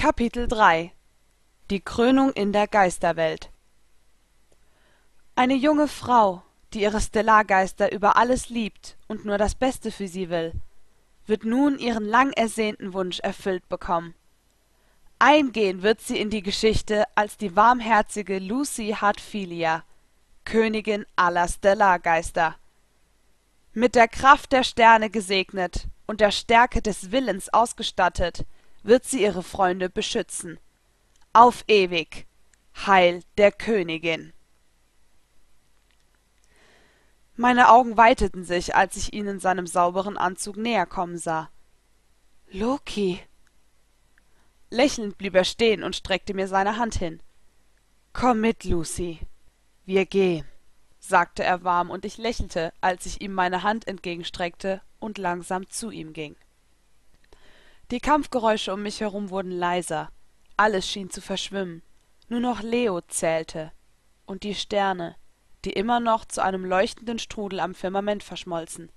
Kapitel 3 Die Krönung in der Geisterwelt Eine junge Frau, die ihre Stellargeister über alles liebt und nur das Beste für sie will, wird nun ihren lang ersehnten Wunsch erfüllt bekommen. Eingehen wird sie in die Geschichte als die warmherzige Lucy Hartfilia, Königin aller Stellargeister. Mit der Kraft der Sterne gesegnet und der Stärke des Willens ausgestattet, wird sie ihre Freunde beschützen. Auf ewig. Heil der Königin. Meine Augen weiteten sich, als ich ihn in seinem sauberen Anzug näher kommen sah. Loki. Lächelnd blieb er stehen und streckte mir seine Hand hin. Komm mit, Lucy. Wir gehen, sagte er warm, und ich lächelte, als ich ihm meine Hand entgegenstreckte und langsam zu ihm ging. Die Kampfgeräusche um mich herum wurden leiser, alles schien zu verschwimmen, nur noch Leo zählte, und die Sterne, die immer noch zu einem leuchtenden Strudel am Firmament verschmolzen.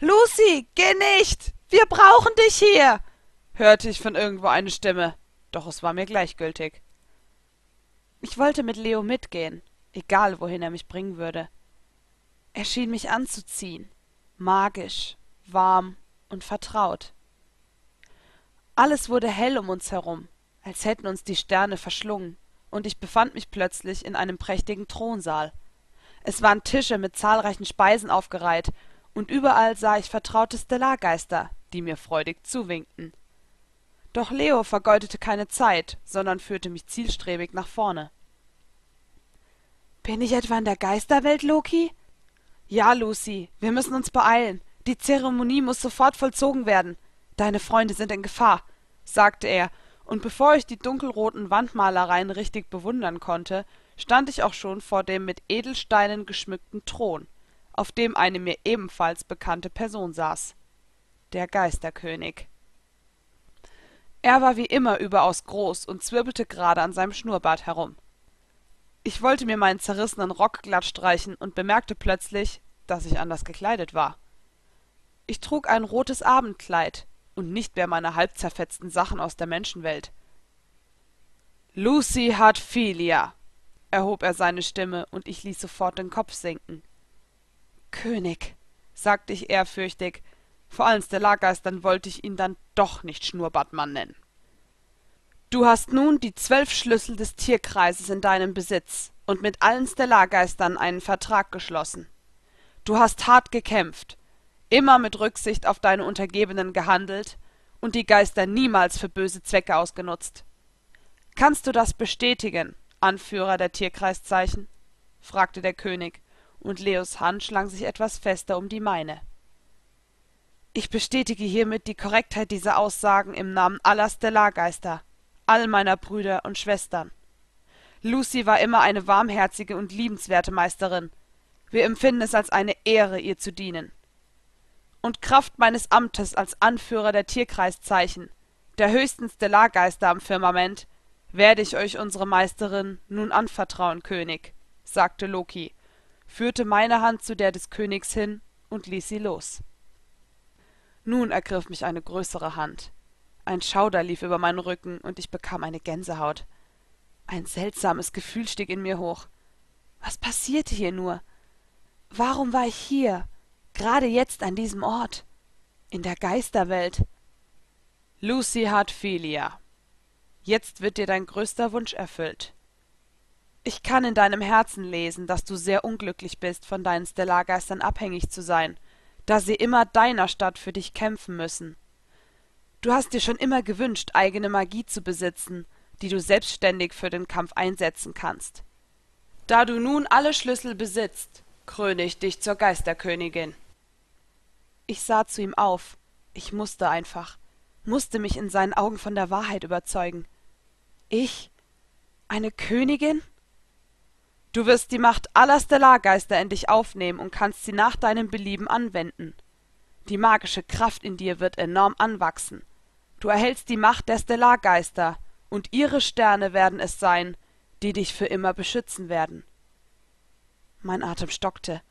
Lucy, geh nicht. Wir brauchen dich hier. hörte ich von irgendwo eine Stimme, doch es war mir gleichgültig. Ich wollte mit Leo mitgehen, egal wohin er mich bringen würde. Er schien mich anzuziehen, magisch, warm und vertraut. Alles wurde hell um uns herum, als hätten uns die Sterne verschlungen, und ich befand mich plötzlich in einem prächtigen Thronsaal. Es waren Tische mit zahlreichen Speisen aufgereiht, und überall sah ich vertraute Stellargeister, die mir freudig zuwinkten. Doch Leo vergeudete keine Zeit, sondern führte mich zielstrebig nach vorne. Bin ich etwa in der Geisterwelt, Loki? Ja, Lucy, wir müssen uns beeilen. Die Zeremonie muss sofort vollzogen werden. Deine Freunde sind in Gefahr, sagte er, und bevor ich die dunkelroten Wandmalereien richtig bewundern konnte, stand ich auch schon vor dem mit Edelsteinen geschmückten Thron, auf dem eine mir ebenfalls bekannte Person saß. Der Geisterkönig. Er war wie immer überaus groß und zwirbelte gerade an seinem Schnurrbart herum. Ich wollte mir meinen zerrissenen Rock glatt streichen und bemerkte plötzlich, dass ich anders gekleidet war. Ich trug ein rotes Abendkleid, und nicht mehr meine halbzerfetzten Sachen aus der Menschenwelt. Lucy hat Philia, erhob er seine Stimme, und ich ließ sofort den Kopf sinken. König, sagte ich ehrfürchtig, vor allen Stellargeistern wollte ich ihn dann doch nicht Schnurrbartmann nennen. Du hast nun die zwölf Schlüssel des Tierkreises in deinem Besitz und mit allen Stellargeistern einen Vertrag geschlossen. Du hast hart gekämpft, immer mit Rücksicht auf deine Untergebenen gehandelt und die Geister niemals für böse Zwecke ausgenutzt. Kannst du das bestätigen, Anführer der Tierkreiszeichen? fragte der König, und Leos Hand schlang sich etwas fester um die meine. Ich bestätige hiermit die Korrektheit dieser Aussagen im Namen aller Stellargeister, all meiner Brüder und Schwestern. Lucy war immer eine warmherzige und liebenswerte Meisterin. Wir empfinden es als eine Ehre, ihr zu dienen und Kraft meines Amtes als Anführer der Tierkreiszeichen, der höchsten Stellargeister am Firmament, werde ich euch unsere Meisterin nun anvertrauen, König, sagte Loki, führte meine Hand zu der des Königs hin und ließ sie los. Nun ergriff mich eine größere Hand. Ein Schauder lief über meinen Rücken und ich bekam eine Gänsehaut. Ein seltsames Gefühl stieg in mir hoch. Was passierte hier nur? Warum war ich hier? Gerade jetzt an diesem Ort. In der Geisterwelt. Lucy hat Philia. Jetzt wird dir dein größter Wunsch erfüllt. Ich kann in deinem Herzen lesen, dass du sehr unglücklich bist, von deinen Stellargeistern abhängig zu sein, da sie immer deiner Stadt für dich kämpfen müssen. Du hast dir schon immer gewünscht, eigene Magie zu besitzen, die du selbstständig für den Kampf einsetzen kannst. Da du nun alle Schlüssel besitzt, kröne ich dich zur Geisterkönigin. Ich sah zu ihm auf. Ich musste einfach, musste mich in seinen Augen von der Wahrheit überzeugen. Ich? Eine Königin? Du wirst die Macht aller Stellargeister in dich aufnehmen und kannst sie nach deinem Belieben anwenden. Die magische Kraft in dir wird enorm anwachsen. Du erhältst die Macht der Stellargeister, und ihre Sterne werden es sein, die dich für immer beschützen werden. Mein Atem stockte.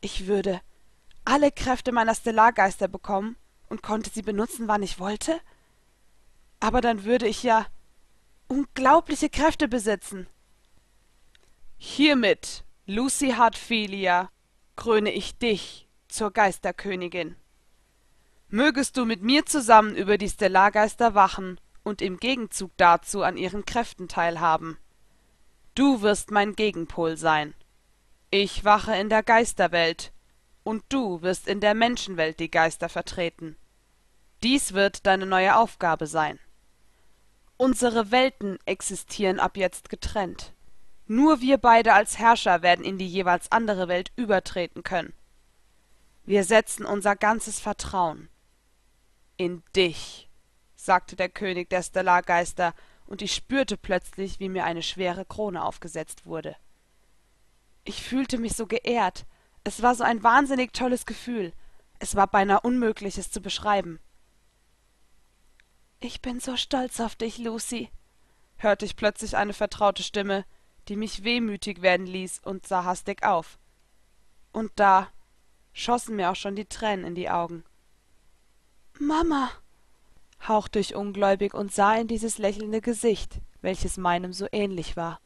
Ich würde, alle Kräfte meiner Stellargeister bekommen und konnte sie benutzen, wann ich wollte? Aber dann würde ich ja unglaubliche Kräfte besitzen. Hiermit, Lucy Hartfilia, kröne ich dich zur Geisterkönigin. Mögest du mit mir zusammen über die Stellargeister wachen und im Gegenzug dazu an ihren Kräften teilhaben. Du wirst mein Gegenpol sein. Ich wache in der Geisterwelt, und du wirst in der Menschenwelt die Geister vertreten. Dies wird deine neue Aufgabe sein. Unsere Welten existieren ab jetzt getrennt. Nur wir beide als Herrscher werden in die jeweils andere Welt übertreten können. Wir setzen unser ganzes Vertrauen in dich, sagte der König der Stellargeister, und ich spürte plötzlich, wie mir eine schwere Krone aufgesetzt wurde. Ich fühlte mich so geehrt. Es war so ein wahnsinnig tolles Gefühl. Es war beinahe unmöglich, es zu beschreiben. Ich bin so stolz auf dich, Lucy, hörte ich plötzlich eine vertraute Stimme, die mich wehmütig werden ließ und sah hastig auf. Und da schossen mir auch schon die Tränen in die Augen. Mama, hauchte ich ungläubig und sah in dieses lächelnde Gesicht, welches meinem so ähnlich war.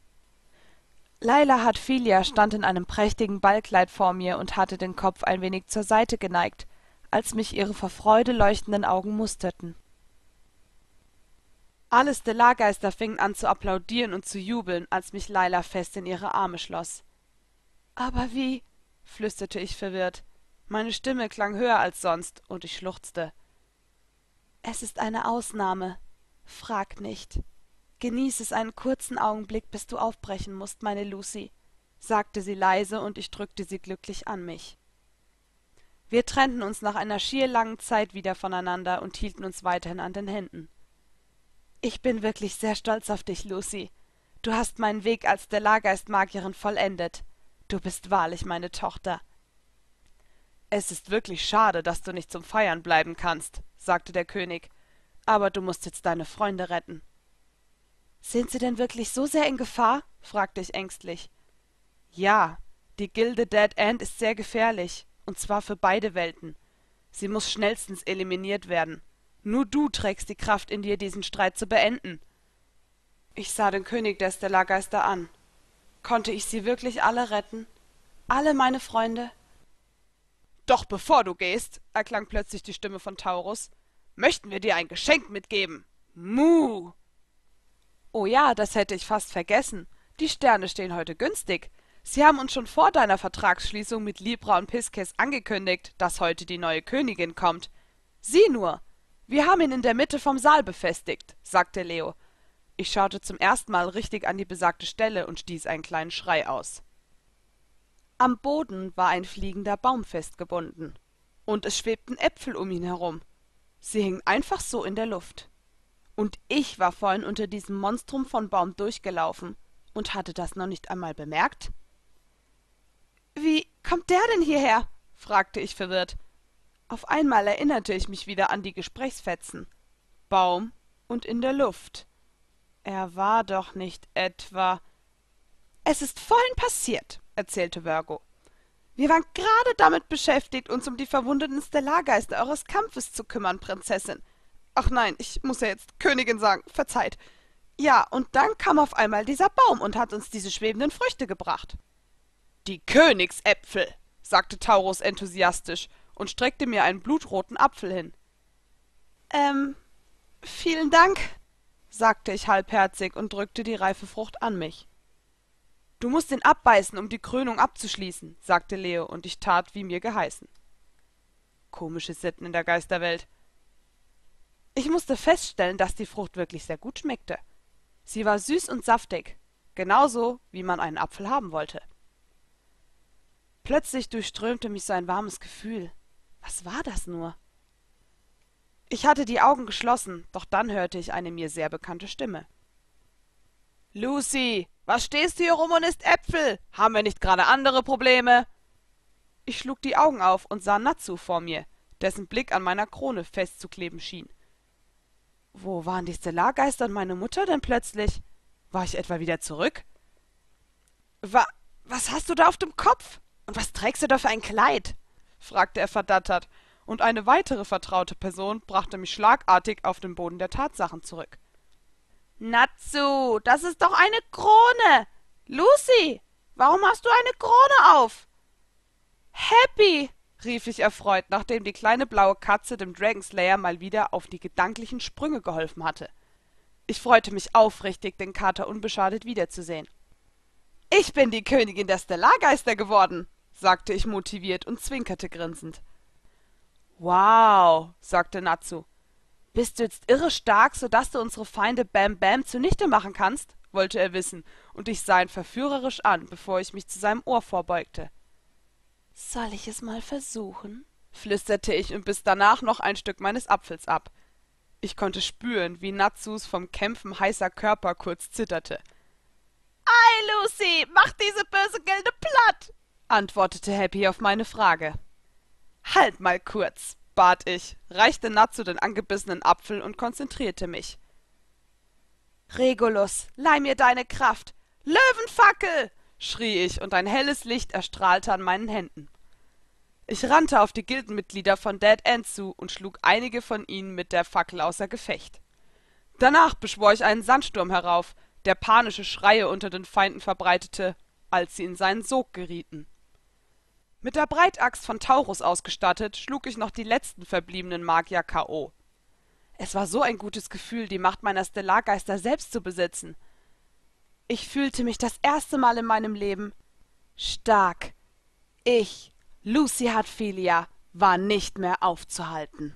Laila Hartfilia stand in einem prächtigen Ballkleid vor mir und hatte den Kopf ein wenig zur Seite geneigt, als mich ihre vor Freude leuchtenden Augen musterten. Alle Stellargeister fingen an zu applaudieren und zu jubeln, als mich Laila fest in ihre Arme schloss. Aber wie? flüsterte ich verwirrt. Meine Stimme klang höher als sonst, und ich schluchzte. Es ist eine Ausnahme. Frag nicht. Genieß es einen kurzen Augenblick, bis du aufbrechen musst, meine Lucy, sagte sie leise, und ich drückte sie glücklich an mich. Wir trennten uns nach einer schier langen Zeit wieder voneinander und hielten uns weiterhin an den Händen. Ich bin wirklich sehr stolz auf dich, Lucy. Du hast meinen Weg als Stellargeistmagierin vollendet. Du bist wahrlich meine Tochter. Es ist wirklich schade, dass du nicht zum Feiern bleiben kannst, sagte der König, aber du musst jetzt deine Freunde retten. Sind sie denn wirklich so sehr in Gefahr? fragte ich ängstlich. Ja, die Gilde Dead End ist sehr gefährlich, und zwar für beide Welten. Sie muss schnellstens eliminiert werden. Nur du trägst die Kraft in dir, diesen Streit zu beenden. Ich sah den König der Stellargeister an. Konnte ich sie wirklich alle retten? Alle meine Freunde? Doch bevor du gehst, erklang plötzlich die Stimme von Taurus, möchten wir dir ein Geschenk mitgeben. Mu! Oh ja, das hätte ich fast vergessen. Die Sterne stehen heute günstig. Sie haben uns schon vor deiner Vertragsschließung mit Libra und Piskes angekündigt, dass heute die neue Königin kommt. Sieh nur! Wir haben ihn in der Mitte vom Saal befestigt, sagte Leo. Ich schaute zum ersten Mal richtig an die besagte Stelle und stieß einen kleinen Schrei aus. Am Boden war ein fliegender Baum festgebunden, und es schwebten Äpfel um ihn herum. Sie hingen einfach so in der Luft. Und ich war vorhin unter diesem Monstrum von Baum durchgelaufen und hatte das noch nicht einmal bemerkt. Wie kommt der denn hierher? fragte ich verwirrt. Auf einmal erinnerte ich mich wieder an die Gesprächsfetzen. Baum und in der Luft. Er war doch nicht etwa. Es ist vorhin passiert, erzählte Virgo. Wir waren gerade damit beschäftigt, uns um die verwundeten Stellargeister eures Kampfes zu kümmern, Prinzessin. Ach nein, ich muss ja jetzt Königin sagen, verzeiht. Ja, und dann kam auf einmal dieser Baum und hat uns diese schwebenden Früchte gebracht. Die Königsäpfel, sagte Taurus enthusiastisch und streckte mir einen blutroten Apfel hin. Ähm, vielen Dank, sagte ich halbherzig und drückte die reife Frucht an mich. Du musst ihn abbeißen, um die Krönung abzuschließen, sagte Leo, und ich tat, wie mir geheißen. Komische Sitten in der Geisterwelt. Ich musste feststellen, dass die Frucht wirklich sehr gut schmeckte. Sie war süß und saftig, genauso wie man einen Apfel haben wollte. Plötzlich durchströmte mich so ein warmes Gefühl. Was war das nur? Ich hatte die Augen geschlossen, doch dann hörte ich eine mir sehr bekannte Stimme. Lucy, was stehst du hier rum und isst Äpfel? Haben wir nicht gerade andere Probleme? Ich schlug die Augen auf und sah Natsu vor mir, dessen Blick an meiner Krone festzukleben schien. Wo waren die Stellargeister und meine Mutter denn plötzlich? War ich etwa wieder zurück? Wa was hast du da auf dem Kopf? Und was trägst du da für ein Kleid? fragte er verdattert, und eine weitere vertraute Person brachte mich schlagartig auf den Boden der Tatsachen zurück. Natsu, das ist doch eine Krone. Lucy, warum hast du eine Krone auf? Happy, rief ich erfreut, nachdem die kleine blaue Katze dem Dragonslayer mal wieder auf die gedanklichen Sprünge geholfen hatte. Ich freute mich aufrichtig, den Kater unbeschadet wiederzusehen. Ich bin die Königin der Stellargeister geworden, sagte ich motiviert und zwinkerte grinsend. Wow, sagte Natsu. Bist du jetzt irre stark, so dass du unsere Feinde Bam Bam zunichte machen kannst? wollte er wissen, und ich sah ihn verführerisch an, bevor ich mich zu seinem Ohr vorbeugte. Soll ich es mal versuchen? flüsterte ich und biss danach noch ein Stück meines Apfels ab. Ich konnte spüren, wie Natsus vom Kämpfen heißer Körper kurz zitterte. Ei, Lucy, mach diese böse Gilde platt! antwortete Happy auf meine Frage. Halt mal kurz, bat ich, reichte Natsu den angebissenen Apfel und konzentrierte mich. Regulus, leih mir deine Kraft. Löwenfackel! Schrie ich, und ein helles Licht erstrahlte an meinen Händen. Ich rannte auf die Gildenmitglieder von Dead End zu und schlug einige von ihnen mit der Fackel außer Gefecht. Danach beschwor ich einen Sandsturm herauf, der panische Schreie unter den Feinden verbreitete, als sie in seinen Sog gerieten. Mit der Breitaxt von Taurus ausgestattet, schlug ich noch die letzten verbliebenen Magier K.O. Es war so ein gutes Gefühl, die Macht meiner Stellargeister selbst zu besitzen. Ich fühlte mich das erste Mal in meinem Leben stark. Ich, Lucy Hartfilia, war nicht mehr aufzuhalten.